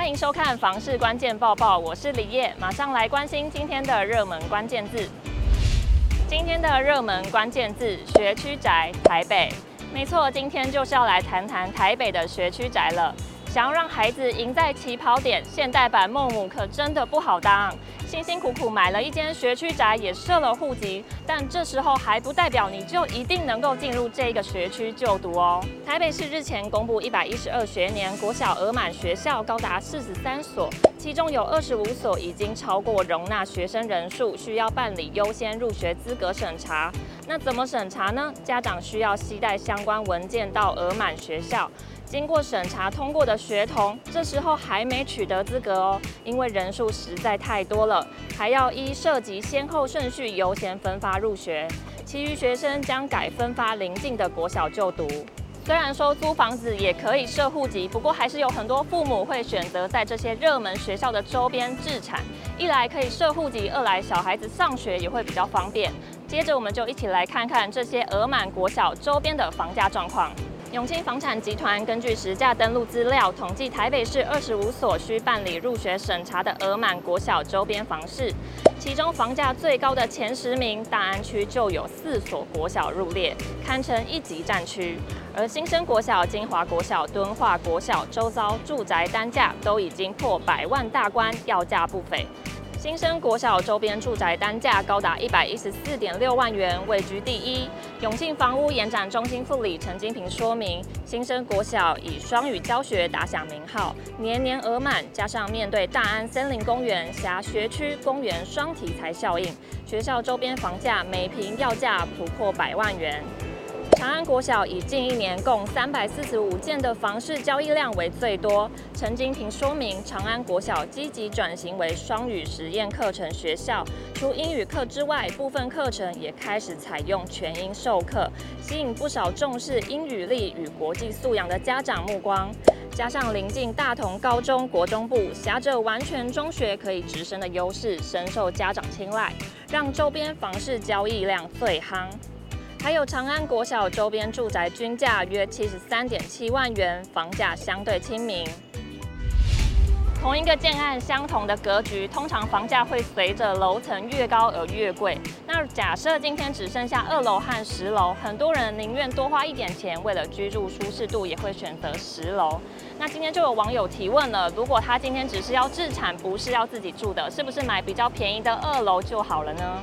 欢迎收看房事关键报报，我是李烨，马上来关心今天的热门关键字。今天的热门关键字：学区宅，台北。没错，今天就是要来谈谈台北的学区宅了。想要让孩子赢在起跑点，现代版孟母可真的不好当。辛辛苦苦买了一间学区宅，也设了户籍，但这时候还不代表你就一定能够进入这个学区就读哦。台北市日前公布一百一十二学年国小额满学校高达四十三所，其中有二十五所已经超过容纳学生人数，需要办理优先入学资格审查。那怎么审查呢？家长需要携带相关文件到额满学校。经过审查通过的学童，这时候还没取得资格哦，因为人数实在太多了，还要依涉及先后顺序优先分发入学，其余学生将改分发邻近的国小就读。虽然说租房子也可以设户籍，不过还是有很多父母会选择在这些热门学校的周边置产，一来可以设户籍，二来小孩子上学也会比较方便。接着我们就一起来看看这些额满国小周边的房价状况。永庆房产集团根据实价登录资料统计，台北市二十五所需办理入学审查的额满国小周边房市，其中房价最高的前十名，大安区就有四所国小入列，堪称一级战区。而新生国小、金华国小、敦化国小周遭住宅单价都已经破百万大关，要价不菲。新生国小周边住宅单价高达一百一十四点六万元，位居第一。永庆房屋延展中心副理陈金平说明，新生国小以双语教学打响名号，年年额满，加上面对大安森林公园辖学区公园双题材效应，学校周边房价每坪要价突破百万元。长安国小以近一年共三百四十五件的房市交易量为最多。陈金平说明，长安国小积极转型为双语实验课程学校，除英语课之外，部分课程也开始采用全英授课，吸引不少重视英语力与国际素养的家长目光。加上临近大同高中国中部，挟着完全中学可以直升的优势，深受家长青睐，让周边房市交易量最夯。还有长安国小周边住宅均价约七十三点七万元，房价相对亲民。同一个建案，相同的格局，通常房价会随着楼层越高而越贵。那假设今天只剩下二楼和十楼，很多人宁愿多花一点钱，为了居住舒适度，也会选择十楼。那今天就有网友提问了：如果他今天只是要置产，不是要自己住的，是不是买比较便宜的二楼就好了呢？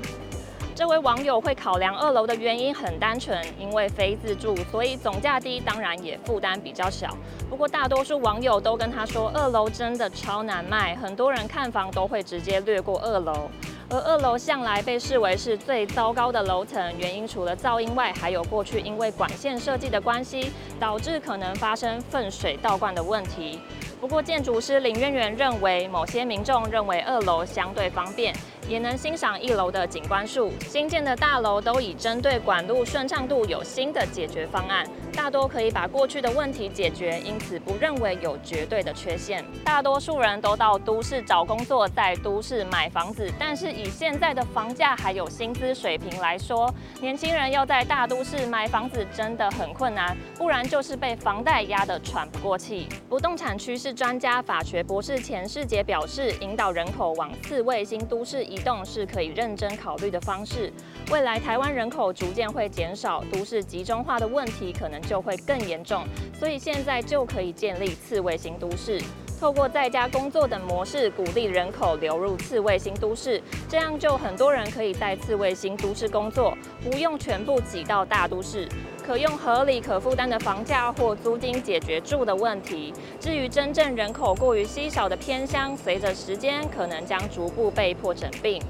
这位网友会考量二楼的原因很单纯，因为非自住，所以总价低，当然也负担比较小。不过大多数网友都跟他说，二楼真的超难卖，很多人看房都会直接略过二楼。而二楼向来被视为是最糟糕的楼层，原因除了噪音外，还有过去因为管线设计的关系，导致可能发生粪水倒灌的问题。不过建筑师林渊源认为，某些民众认为二楼相对方便。也能欣赏一楼的景观树。新建的大楼都已针对管路顺畅度有新的解决方案，大多可以把过去的问题解决，因此不认为有绝对的缺陷。大多数人都到都市找工作，在都市买房子，但是以现在的房价还有薪资水平来说，年轻人要在大都市买房子真的很困难，不然就是被房贷压得喘不过气。不动产趋势专家法学博士钱世杰表示，引导人口往次卫星都市移。动是可以认真考虑的方式。未来台湾人口逐渐会减少，都市集中化的问题可能就会更严重。所以现在就可以建立次卫星都市，透过在家工作的模式，鼓励人口流入次卫星都市，这样就很多人可以在次卫星都市工作，不用全部挤到大都市，可用合理可负担的房价或租金解决住的问题。至于真正人口过于稀少的偏乡，随着时间可能将逐步被迫整并。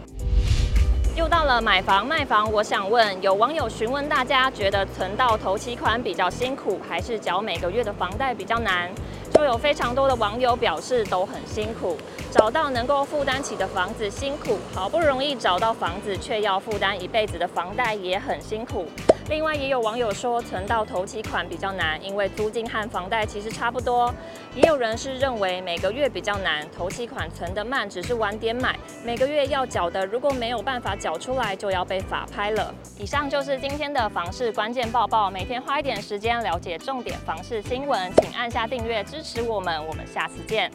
又到了买房卖房，我想问，有网友询问大家，觉得存到头期款比较辛苦，还是缴每个月的房贷比较难？就有非常多的网友表示都很辛苦，找到能够负担起的房子辛苦，好不容易找到房子却要负担一辈子的房贷也很辛苦。另外，也有网友说，存到头期款比较难，因为租金和房贷其实差不多。也有人是认为每个月比较难，头期款存得慢，只是晚点买，每个月要缴的，如果没有办法缴出来，就要被法拍了。以上就是今天的房市关键报报，每天花一点时间了解重点房市新闻，请按下订阅支持我们，我们下次见。